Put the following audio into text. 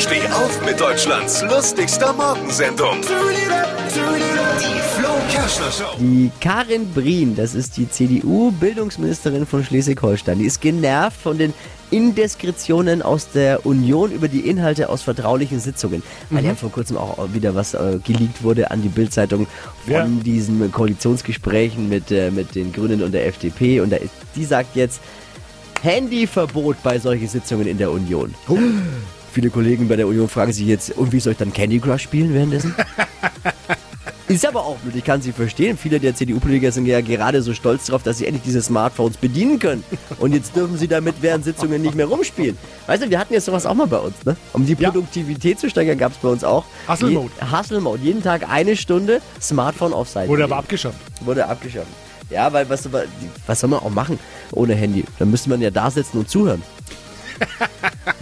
Steh auf mit Deutschlands lustigster Morgensendung. Die Flo Kerschner Show. Die Karin Brien, das ist die CDU-Bildungsministerin von Schleswig-Holstein, die ist genervt von den Indiskretionen aus der Union über die Inhalte aus vertraulichen Sitzungen. Weil ja vor kurzem auch wieder was äh, geleakt wurde an die Bildzeitung von Ja. diesen Koalitionsgesprächen mit, äh, mit den Grünen und der FDP. Und da ist, die sagt jetzt, Handyverbot bei solchen Sitzungen in der Union. Viele Kollegen bei der Union fragen sich jetzt, und wie soll ich dann Candy Crush spielen währenddessen? Ist aber auch blöd, ich kann sie verstehen. Viele der CDU-Politiker sind ja gerade so stolz darauf, dass sie endlich diese Smartphones bedienen können. Und jetzt dürfen sie damit während Sitzungen nicht mehr rumspielen. Weißt du, wir hatten jetzt sowas auch mal bei uns, ne? Um die Ja. Produktivität zu steigern, gab es bei uns auch. Hustle Mode. Je- Hustle Mode. Jeden Tag eine Stunde Smartphone auf Seite. Wurde aber abgeschafft. Wurde abgeschafft. Ja, weil was, was soll man auch machen ohne Handy? Dann müsste man ja da sitzen und zuhören.